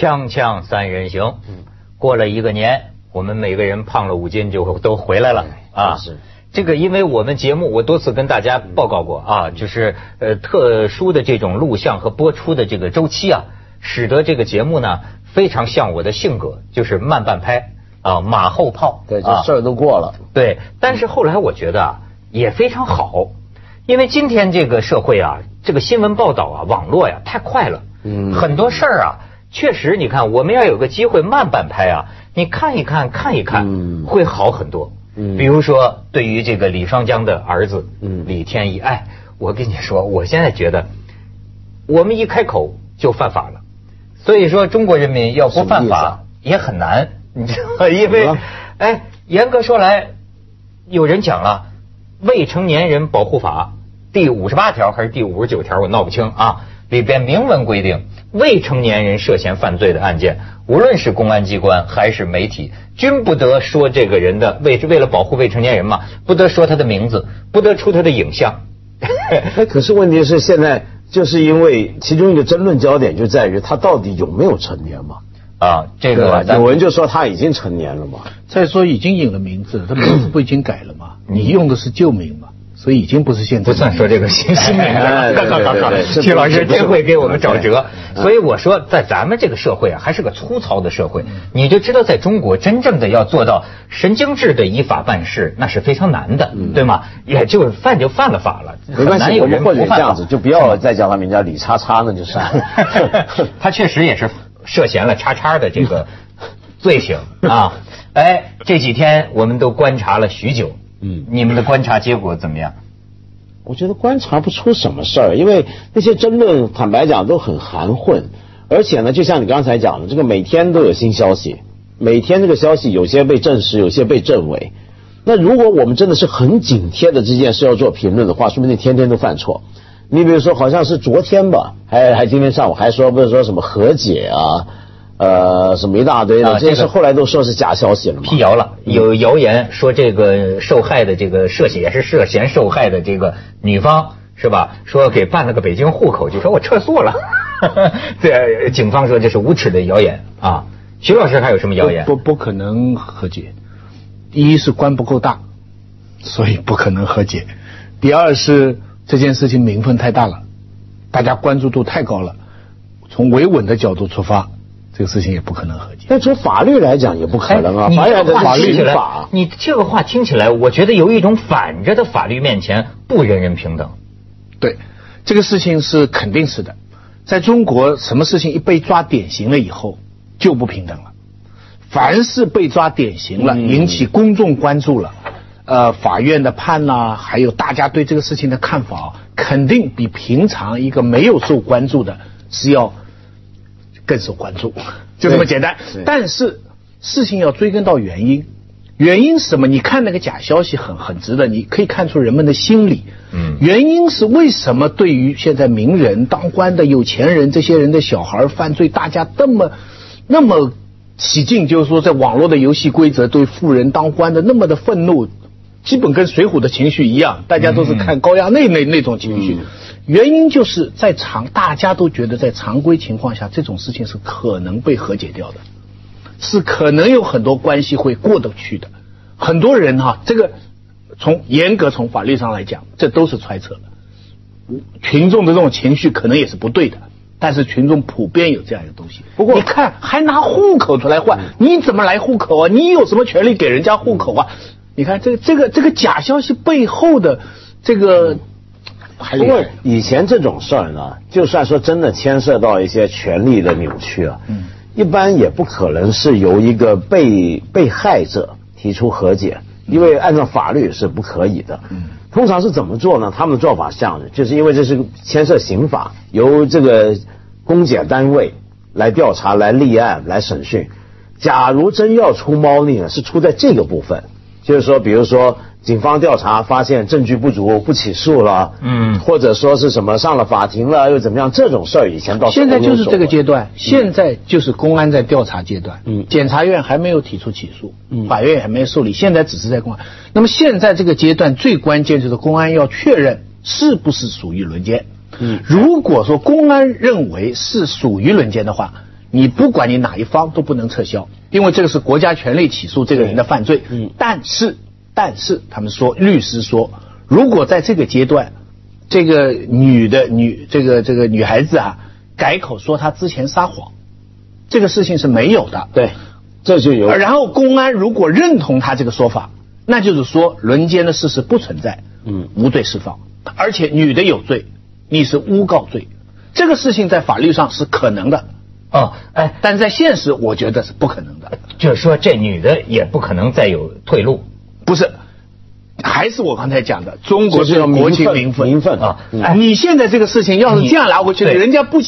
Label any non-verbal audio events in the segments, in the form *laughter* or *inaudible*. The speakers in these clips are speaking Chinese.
锵锵三人行，过了一个年，我们每个人胖了五斤就都回来了啊。是这个，因为我们节目我多次跟大家报告过啊，就是呃特殊的这种录像和播出的这个周期啊，使得这个节目呢非常像我的性格，就是慢半拍啊，马后炮。对，这啊事儿都过了。对，但是后来我觉得啊，也非常好，因为今天这个社会啊，这个新闻报道啊，网络呀太快了，嗯很多事儿啊，确实你看，我们要有个机会慢半拍啊，你看一看看一看，嗯会好很多。嗯比如说对于这个李双江的儿子，嗯李天一，哎，我跟你说，我现在觉得，我们一开口就犯法了，所以说中国人民要不犯法也很难，你知道吗？因为哎，严格说来，有人讲了，《未成年人保护法》第五十八条还是第五十九条，我闹不清啊。里边明文规定，未成年人涉嫌犯罪的案件，无论是公安机关还是媒体，均不得说这个人的为为了保护未成年人嘛，不得说他的名字，不得出他的影像。*laughs* 哎，可是问题是现在就是因为其中一个争论焦点就在于他到底有没有成年嘛？啊，这个？有人就说他已经成年了嘛。再说已经有了名字，他名字不已经改了吗？你用的是旧名嘛，所以已经不是现在不算说这个新新名 *laughs* 哎对对对对 *laughs* 是曲老师真会给我们找辙。所以我说，在咱们这个社会啊，还是个粗糙的社会，你就知道，在中国真正的要做到神经质的依法办事，那是非常难的，对吗？也就犯就犯了法了，没关系，很难有人我们或者不犯这样子，就不要再叫他名叫李叉叉，那就算了。*laughs* 他确实也是涉嫌了叉叉的这个罪行啊。哎，这几天我们都观察了许久，嗯你们的观察结果怎么样？我觉得观察不出什么事儿，因为那些争论，坦白讲都很含混，而且呢，就像你刚才讲的，这个每天都有新消息，每天这个消息有些被证实，有些被证伪。那如果我们真的是很紧贴的这件事要做评论的话，说不定天天都犯错。你比如说，好像是昨天吧，还还今天上午还说不是说什么和解啊，呃，什么一大堆的，这些啊这个事后来都说是假消息了嘛。辟谣了，有谣言说这个受害的这个涉嫌也是涉嫌受害的这个女方是吧？说给办了个北京户口，就说我撤诉了。*laughs* 这警方说这是无耻的谣言啊。徐老师还有什么谣言？不不可能和解。第一是官不够大，所以不可能和解；第二是这件事情名分太大了，大家关注度太高了。从维稳的角度出发，这个事情也不可能和解。但从法律来讲也不可能啊，哎你法律这个话法律听起来法，。你这个话听起来，我觉得有一种反着的法律面前不人人平等。对，这个事情是肯定是的。在中国，什么事情一被抓典型了以后，就不平等了。凡是被抓典型了，嗯引起公众关注了，呃，法院的判呐、还有大家对这个事情的看法，肯定比平常一个没有受关注的是要更受关注，*laughs* 就这么简单对。但是事情要追根到原因，原因是什么？你看那个假消息很很值得，你可以看出人们的心理。嗯原因是为什么对于现在名人、当官的有钱人这些人的小孩犯罪，大家那么那么起劲，就是说在网络的游戏规则对富人当官的那么的愤怒，基本跟水浒的情绪一样，大家都是看高衙内那那种情绪。原因就是在常大家都觉得在常规情况下，这种事情是可能被和解掉的。是可能有很多关系会过得去的。很多人哈、这个从严格从法律上来讲，这都是揣测的。群众的这种情绪可能也是不对的，但是群众普遍有这样一个东西。不过你看，还拿户口出来换，你怎么来户口啊？你有什么权利给人家户口啊？你看这个这个这个假消息背后的这个，还不过以前这种事儿呢，就算说真的牵涉到一些权利的扭曲啊，嗯一般也不可能是由一个被被害者提出和解，因为按照法律是不可以的。嗯通常是怎么做呢？他们的做法是这样的，就是因为这是牵涉刑法，由这个公检单位来调查、来立案、来审讯。假如真要出猫腻呢，是出在这个部分，就是说，比如说警方调查发现证据不足，不起诉了，嗯或者说是什么上了法庭了又怎么样，这种事儿以前到现在就是这个阶段。段，现在就是公安在调查阶段，嗯检察院还没有提出起诉，嗯法院也还没有受理，现在只是在公安。那么现在这个阶段最关键就是公安要确认是不是属于轮奸。嗯如果说公安认为是属于轮奸的话，你不管你哪一方都不能撤销，因为这个是国家权力起诉这个人的犯罪。嗯但是但是他们说，律师说，如果在这个阶段，这个女的女这个这个女孩子啊改口说她之前撒谎，这个事情是没有的。对，这就有。然后公安如果认同他这个说法，那就是说轮奸的事实不存在，嗯。无罪释放，而且女的有罪，你是诬告罪，这个事情在法律上是可能的，哦，哎，但是在现实我觉得是不可能的，就是说这女的也不可能再有退路。不是。还是我刚才讲的，中国就是要国情名民愤啊你现在这个事情要是这样拿回去，对人家不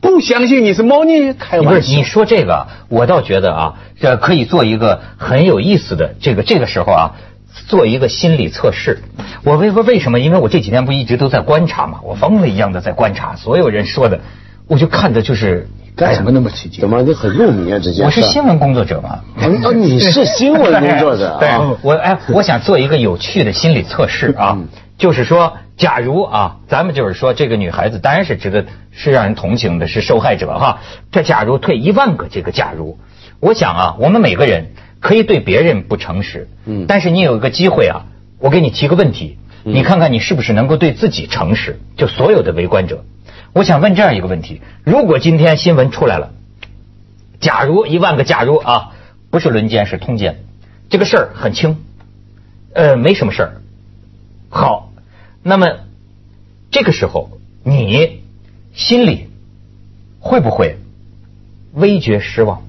不相信你是猫腻，开玩笑。不是你说这个，我倒觉得啊，这可以做一个很有意思的这个这个时候啊，做一个心理测试。我为为什么？因为我这几天不一直都在观察嘛，我疯了一样的在观察所有人说的，我就看的就是干什么那么起劲怎？么你很入迷啊？这件事我是新闻工作者嘛。你是新闻工作者对啊？，我哎，我想做一个有趣的心理测试啊嗯，就是说，假如啊，咱们就是说这个女孩子当然是值得是让人同情的，是受害者哈。这假如退一万个这个假如，我想啊，我们每个人可以对别人不诚实，嗯但是你有一个机会啊，我给你提个问题，嗯你看看你是不是能够对自己诚实？就所有的围观者，我想问这样一个问题：如果今天新闻出来了。假如一万个假如啊，不是轮奸是通奸，这个事儿很轻，呃，没什么事儿。好，那么这个时候你心里会不会微觉失望？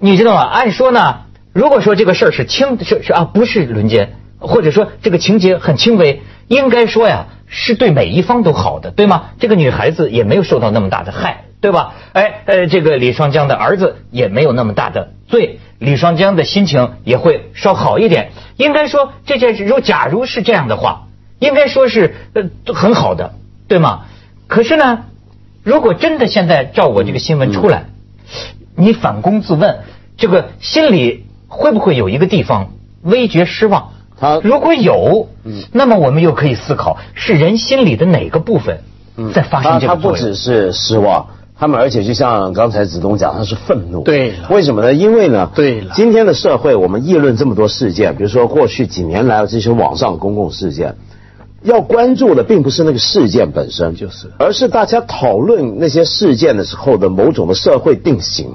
你知道吗？按说呢，如果说这个事儿是轻是是啊，不是轮奸，或者说这个情节很轻微，应该说呀是对每一方都好的，对吗？这个女孩子也没有受到那么大的害，对吧？哎呃，这个李双江的儿子也没有那么大的罪，李双江的心情也会稍好一点。应该说这件事，如假如是这样的话，应该说是呃很好的，对吗？可是呢，如果真的现在照我这个新闻出来，你反躬自问，这个心里会不会有一个地方微觉失望？他如果有嗯，那么我们又可以思考，是人心里的哪个部分在发生这个他他不？只是失望，他们而且就像刚才子东讲，他是愤怒。对为什么呢？因为呢，对今天的社会，我们议论这么多事件，比如说过去几年来的这些网上公共事件，要关注的并不是那个事件本身，就是而是大家讨论那些事件的时候的某种的社会定型，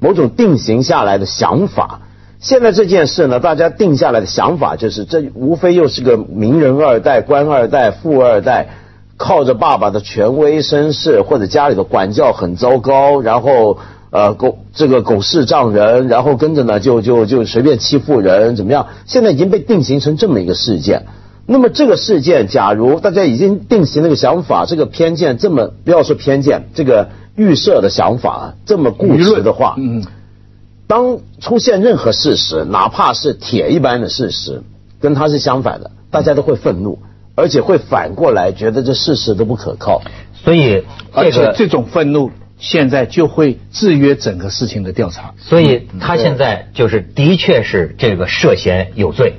某种定型下来的想法。现在这件事呢，大家定下来的想法就是，这无非又是个名人二代、官二代、富二代，靠着爸爸的权威身世，或者家里的管教很糟糕，然后呃狗这个狗事丈人，然后跟着呢就就就随便欺负人，怎么样？现在已经被定型成这么一个事件。那么这个事件，假如大家已经定型那个想法，这个偏见这么不要说偏见，这个预设的想法这么固执的话，嗯，当出现任何事实，哪怕是铁一般的事实，跟他是相反的，大家都会愤怒，而且会反过来觉得这事实都不可靠。所以这个，而且这种愤怒现在就会制约整个事情的调查。所以他现在就是的确是这个涉嫌有罪，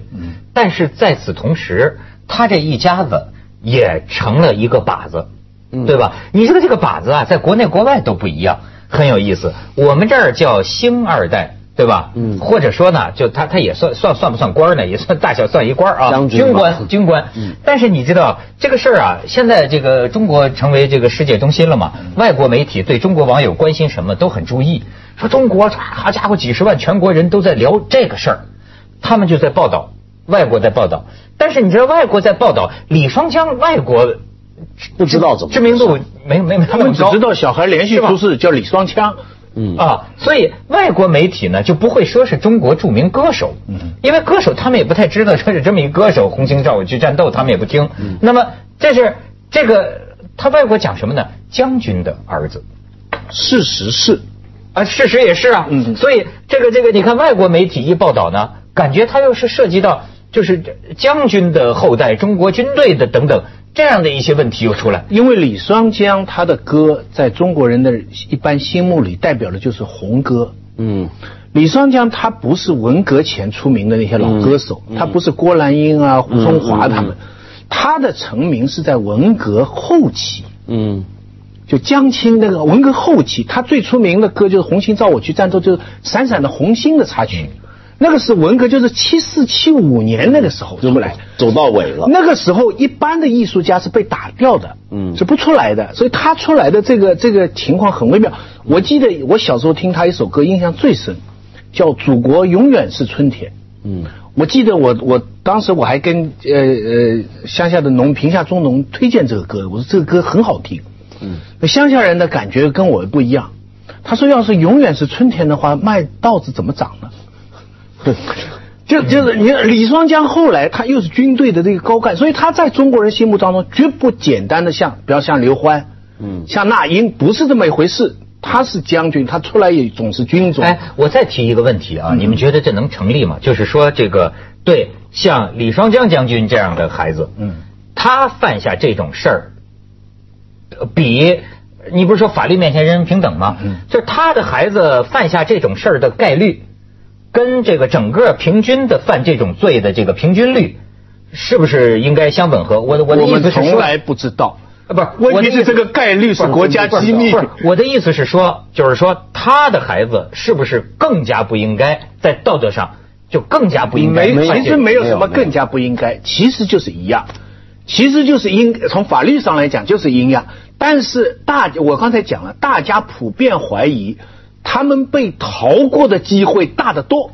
但是在此同时，他这一家子也成了一个靶子，嗯对吧？你说这个靶子啊，在国内国外都不一样，很有意思。我们这儿叫星二代。对吧？嗯或者说呢，就他他也算算算不算官呢？也算大小算一官啊，*laughs* 将军军官军官。嗯但是你知道这个事儿啊，现在这个中国成为这个世界中心了嘛？外国媒体对中国网友关心什么都很注意，说中国好家伙，几十万全国人都在聊这个事儿，他们就在报道，外国在报道。但是你知道外国在报道李双江，外国不知道怎么知名度没没没他们只知道小孩连续出事叫李双枪，嗯。啊，所以外国媒体呢就不会说是中国著名歌手，嗯。因为歌手他们也不太知道说是这么一歌手，红星照我去战斗，他们也不听。那么这是这个他外国讲什么呢？将军的儿子。事实是。啊，事实也是啊。嗯。所以这个这个，你看外国媒体一报道呢，感觉他又是涉及到就是将军的后代、中国军队的等等这样的一些问题又出来。因为李双江他的歌在中国人的一般心目里代表的就是红歌。嗯李双江他不是文革前出名的那些老歌手，嗯他不是郭兰英啊、胡松华他们，嗯他的成名是在文革后期。嗯就江青那个文革后期，他最出名的歌就是《红星照我去战斗》，就是《闪闪的红星》的插曲。那个是文革，就是七四七五年那个时候出来，走到尾了。那个时候一般的艺术家是被打掉的，嗯，是不出来的。所以他出来的这个这个情况很微妙。我记得我小时候听他一首歌，印象最深，叫《祖国永远是春天》。嗯，我记得我我当时我还跟呃呃乡下的农贫下中农推荐这个歌，我说这个歌很好听。嗯，那乡下人的感觉跟我不一样。他说要是永远是春天的话，麦稻子怎么长呢？*laughs* 就就是你李双江后来他又是军队的这个高干，所以他在中国人心目当中绝不简单的像，比方像刘欢，嗯，像那英，不是这么一回事。他是将军，他出来也总是军种。哎，我再提一个问题啊，你们觉得这能成立吗？就是说这个对像李双江将军这样的孩子，嗯，他犯下这种事儿，比你不是说法律面前人人平等吗？嗯，就是他的孩子犯下这种事儿的概率。跟这个整个平均的犯这种罪的这个平均率，是不是应该相吻合？我的我的意思是从来不知道啊，不是问题是这个概率是国家机密。不是我的意思是说，就是说他的孩子是不是更加不应该在道德上就更加不应该？没，其实没有什么更加不应该，其实就是一样，其实就是应从法律上来讲就是一样。但是大我刚才讲了，大家普遍怀疑。他们被逃过的机会大得多，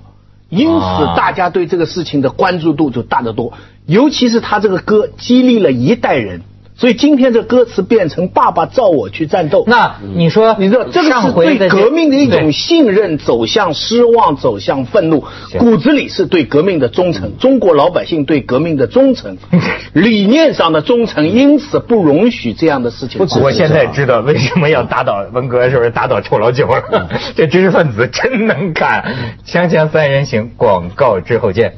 因此大家对这个事情的关注度就大得多。尤其是他这个歌激励了一代人，所以今天这歌词变成“爸爸照我去战斗”。那你说，你知道这个是对革命的一种信任走向失望，走向愤怒，骨子里是对革命的忠诚。中国老百姓对革命的忠诚，*laughs* 理念上的忠诚，因此不容许这样的事情。我现在知道为什么要打倒文革，是不是打倒臭老九了？*laughs* 这知识分子真能干。锵锵三人行，广告之后见。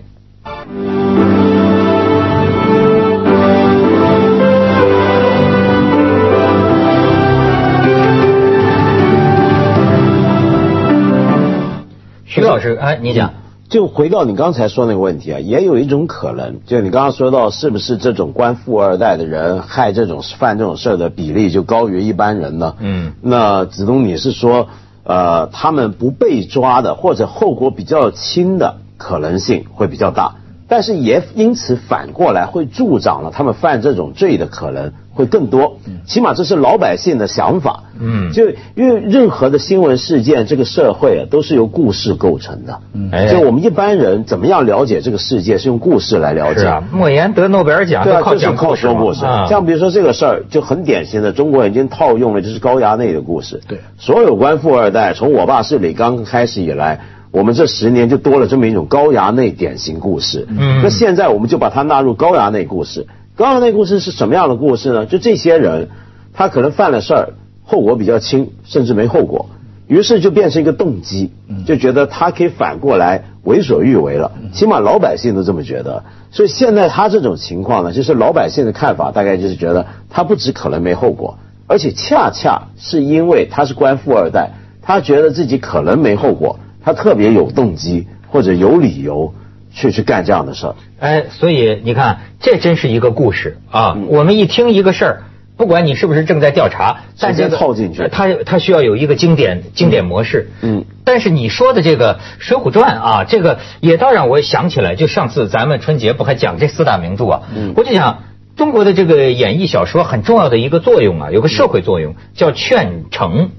老师，哎，你讲，就回到你刚才说那个问题啊，也有一种可能，就你刚刚说到，是不是这种官富二代的人害这种犯这种事儿的比例就高于一般人呢？嗯，那子东你是说，呃，他们不被抓的或者后果比较轻的可能性会比较大，但是也因此反过来会助长了他们犯这种罪的可能。会更多，起码这是老百姓的想法。嗯，就因为任何的新闻事件，这个社会啊，都是由故事构成的。嗯，就我们一般人怎么样了解这个世界，是用故事来了解。是啊，莫言得诺贝尔奖，对啊，就是靠说故事。像比如说这个事儿，就很典型的，中国已经套用了，就是高衙内的故事。对，所有官富二代，从我爸是李刚开始以来，我们这十年就多了这么一种高衙内典型故事。嗯，那现在我们就把它纳入高衙内故事。刚刚那故事是什么样的故事呢？就这些人，他可能犯了事儿，后果比较轻，甚至没后果，于是就变成一个动机，就觉得他可以反过来为所欲为了。起码老百姓都这么觉得。所以现在他这种情况呢，就是老百姓的看法，大概就是觉得他不止可能没后果，而且恰恰是因为他是官富二代，他觉得自己可能没后果，他特别有动机或者有理由。去去干这样的事儿，哎，所以你看，这真是一个故事啊！我们一听一个事儿，不管你是不是正在调查，直接套进去，它它需要有一个经典经典模式。嗯，但是你说的这个《水浒传》啊，这个也倒让我想起来，就上次咱们春节不还讲这四大名著啊？嗯，我就想，中国的这个演艺小说很重要的一个作用啊，有个社会作用叫劝诚，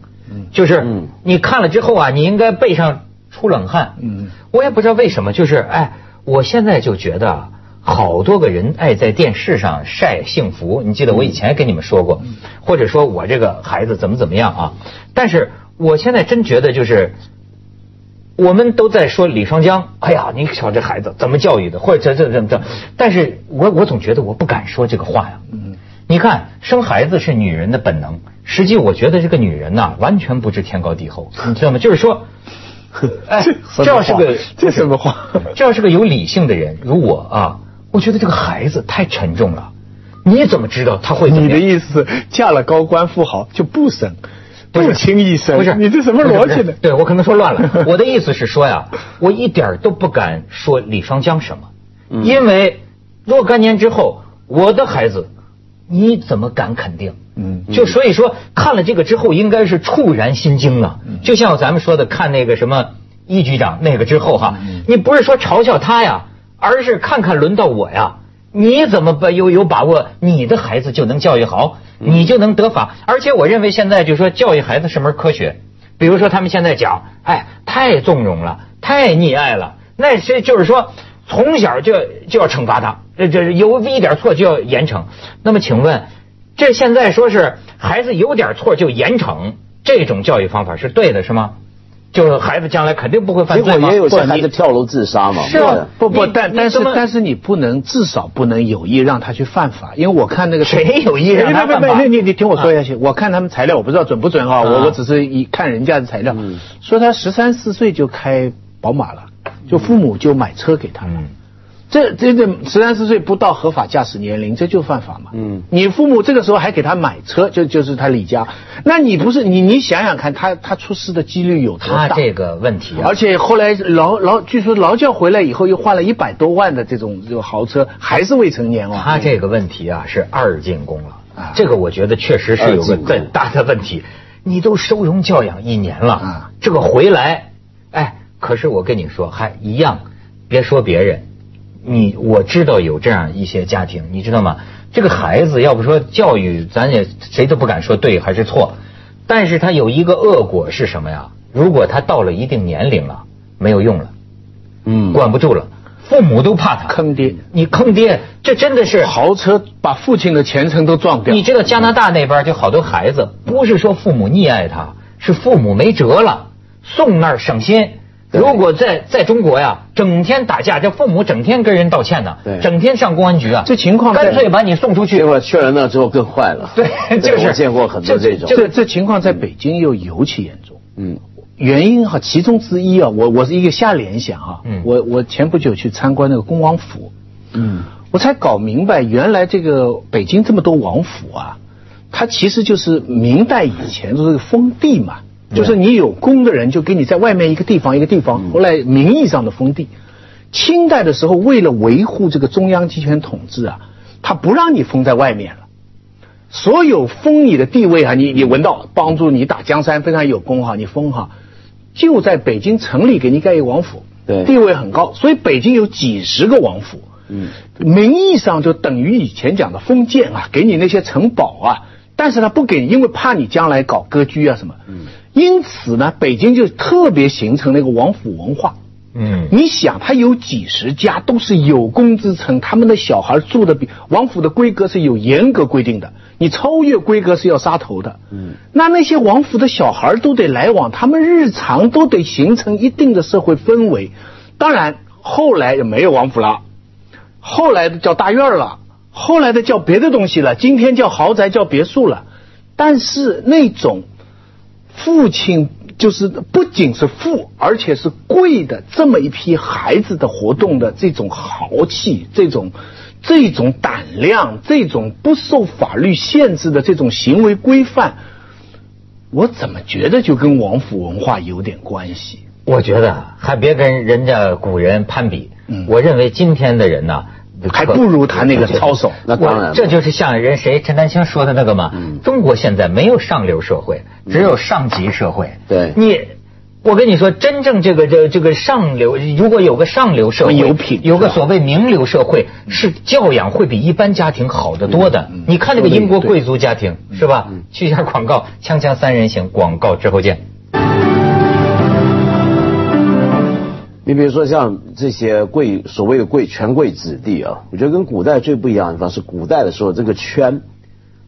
就是你看了之后啊，你应该背上出冷汗。嗯，我也不知道为什么，就是哎。我现在就觉得，好多个人爱在电视上晒幸福。你记得我以前跟你们说过，或者说我这个孩子怎么怎么样啊？但是我现在真觉得，就是我们都在说李双江，哎呀，你瞧这孩子怎么教育的，或者这这这这。但是我我总觉得我不敢说这个话呀。你看，生孩子是女人的本能，实际我觉得这个女人呐，完全不知天高地厚，你知道吗？就是说。哎，这要是个这什么话？这要是个有理性的人，如我啊，我觉得这个孩子太沉重了。你怎么知道他会？你的意思，嫁了高官富豪就不生，不轻易生？不是，你这什么逻辑呢？对我可能说乱了。我的意思是说呀，我一点都不敢说李双江什么，因为若干年之后，我的孩子你怎么敢肯定？嗯就所以说看了这个之后，应该是触然心惊啊！就像咱们说的，看那个什么一局长那个之后哈，你不是说嘲笑他呀，而是看看轮到我呀。你怎么把有有把握你的孩子就能教育好，你就能得法？而且我认为现在就说教育孩子是门科学，比如说他们现在讲，哎，太纵容了，太溺爱了，那是就是说从小就就要惩罚他，这这有一点错就要严惩。那么请问，这现在说是孩子有点错就严惩，这种教育方法是对的，是吗？就是孩子将来肯定不会犯罪吗？结果也有些不你孩子跳楼自杀嘛。是啊不不，但但是但是你不能，至少不能有意让他去犯法，因为我看那个谁有意让他犯法啊没，你你听我说下去，我看他们材料，我不知道准不准啊，我我只是一看人家的材料，嗯说他十三四岁就开宝马了，就父母就买车给他了。嗯这这这十三四岁不到合法驾驶年龄，这就犯法嘛。嗯你父母这个时候还给他买车，就就是他李家，那你不是你你想想看，他他出事的几率有多大？他这个问题啊，而且后来劳劳，据说劳教回来以后又换了一百多万的这种这种豪车，还是未成年哦。他这个问题啊是二进宫了啊，这个我觉得确实是有个很大的问题。你都收容教养一年了啊，这个回来，哎，可是我跟你说还一样，别说别人，你我知道有这样一些家庭，你知道吗？这个孩子要不说教育，咱也谁都不敢说对还是错，但是他有一个恶果是什么呀？如果他到了一定年龄了，没有用了，嗯，管不住了，父母都怕他坑爹，你坑爹，这真的是豪车把父亲的前程都撞掉。你知道加拿大那边就好多孩子，不是说父母溺爱他，是父母没辙了，送那儿省心。如果在在中国呀，整天打架，这父母整天跟人道歉呢对，整天上公安局啊，这情况干脆把你送出去。结。果去了那之后更坏了。对 *laughs* 就是。我见过很多这种。这这情况在北京又尤其严重。嗯。原因哈，其中之一啊，我我是一个瞎联想啊，嗯。我我前不久去参观那个恭王府，嗯。我才搞明白，原来这个北京这么多王府啊，它其实就是明代以前的这个封地嘛，就是你有功的人就给你在外面一个地方一个地方，后来名义上的封地。清代的时候，为了维护这个中央集权统治啊，他不让你封在外面了。所有封你的地位啊，你你闻到帮助你打江山非常有功哈，你封哈，就在北京城里给你盖一个王府，对。地位很高，所以北京有几十个王府，嗯，名义上就等于以前讲的封建啊，给你那些城堡啊，但是他不给，因为怕你将来搞割据啊什么，嗯，因此呢，北京就特别形成了一个王府文化。嗯，你想，他有几十家都是有功之臣，他们的小孩住的比王府的规格是有严格规定的，你超越规格是要杀头的。嗯，那那些王府的小孩都得来往，他们日常都得形成一定的社会氛围。当然，后来也没有王府了，后来的叫大院了，后来的叫别的东西了，今天叫豪宅叫别墅了，但是那种父亲就是不仅是富，而且是贵的这么一批孩子的活动的这种豪气，这种这种胆量，这种不受法律限制的这种行为规范，我怎么觉得就跟王府文化有点关系？我觉得还别跟人家古人攀比。嗯我认为今天的人呢，还不如他那个操守。*laughs* 那当然这就是像人谁陈丹青说的那个嘛。嗯中国现在没有上流社会，只有上级社会。对你。我跟你说，真正这个这这个上流，如果有个上流社会，有品有个所谓名流社会，是教养会比一般家庭好得多的。你看那个英国贵族家庭是吧？去一下广告，锵锵三人行，广告之后见。你比如说像这些贵所谓的贵权贵子弟啊，我觉得跟古代最不一样的地方是，古代的时候这个圈，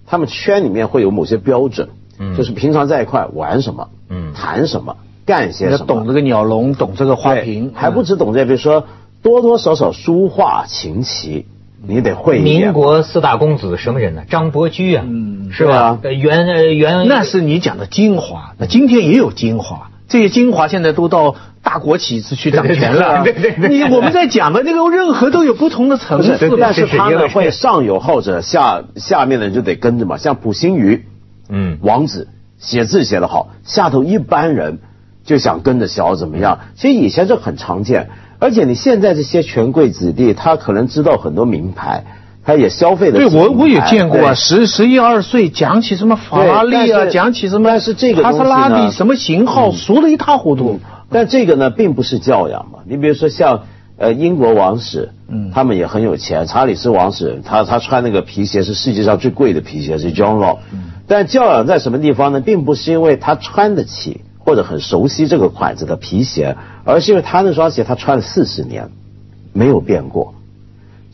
他们圈里面会有某些标准，嗯就是平常在一块玩什么，嗯谈什么，干些什么，要懂这个鸟笼，懂这个花对瓶，还不止懂这，比如说多多少少书画琴棋，你得会。民国四大公子什么人呢？张伯驹啊，嗯是吧？呃袁呃袁那是你讲的精华，那今天也有精华，这些精华现在都到大国企是去掌权了。你我们在讲的那个任何都有不同的层次，但是他们会上有后者，下下面的人就得跟着嘛。像普心瑜，嗯王子写字写得好，下头一般人就想跟着小怎么样。其实以前这很常见，而且你现在这些权贵子弟，他可能知道很多名牌，他也消费的。对我我也见过啊，十十一二岁讲起什么法拉利啊，讲起什么但是这个帕萨东西呢拉比什么型号，熟的一塌糊涂。但这个呢，并不是教养嘛。你比如说像呃英国王室，嗯他们也很有钱。查理斯王室，他他穿那个皮鞋是世界上最贵的皮鞋，是 John Law。但嗯教养在什么地方呢？并不是因为他穿得起或者很熟悉这个款子的皮鞋，而是因为他那双鞋他穿了四十年，没有变过。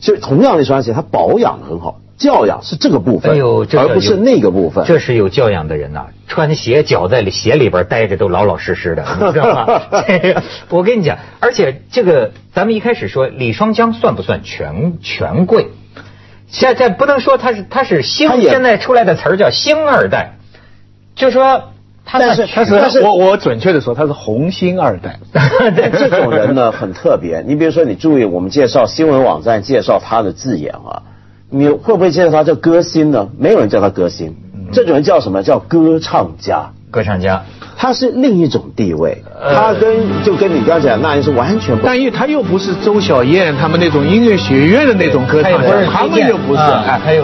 所以同样的一双鞋，它保养得很好。教养是这个部分，哎呦，这个而不是那个部分。这是有教养的人呐、穿鞋脚在里鞋里边待着都老老实实的，你知道吗？这 *laughs* 个 *laughs* 我跟你讲，而且这个咱们一开始说李双江算不算权权贵？现在不能说他是他是星现在出来的词儿叫星二代，就说他但是他但是是我我准确的说，他是红星二代。*laughs* 但这种人呢很特别，你比如说，你注意我们介绍新闻网站介绍他的字眼啊，你会不会介绍他叫歌星呢？没有人叫他歌星，这种人叫什么？叫歌唱家。歌唱家。他是另一种地位，呃他跟就跟你刚才讲那人是完全不但因为他又不是周小燕他们那种音乐学院的那种歌唱家，他们又不是，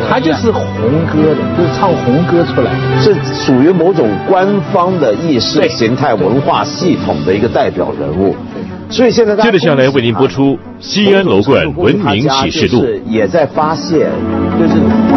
他就是红歌的，就是唱红歌出来的。是属于某种官方的意识形态文化系统的一个代表人物。所以现在接着下来为您播出《西安楼冠文明启示录》。是也在发现，就是。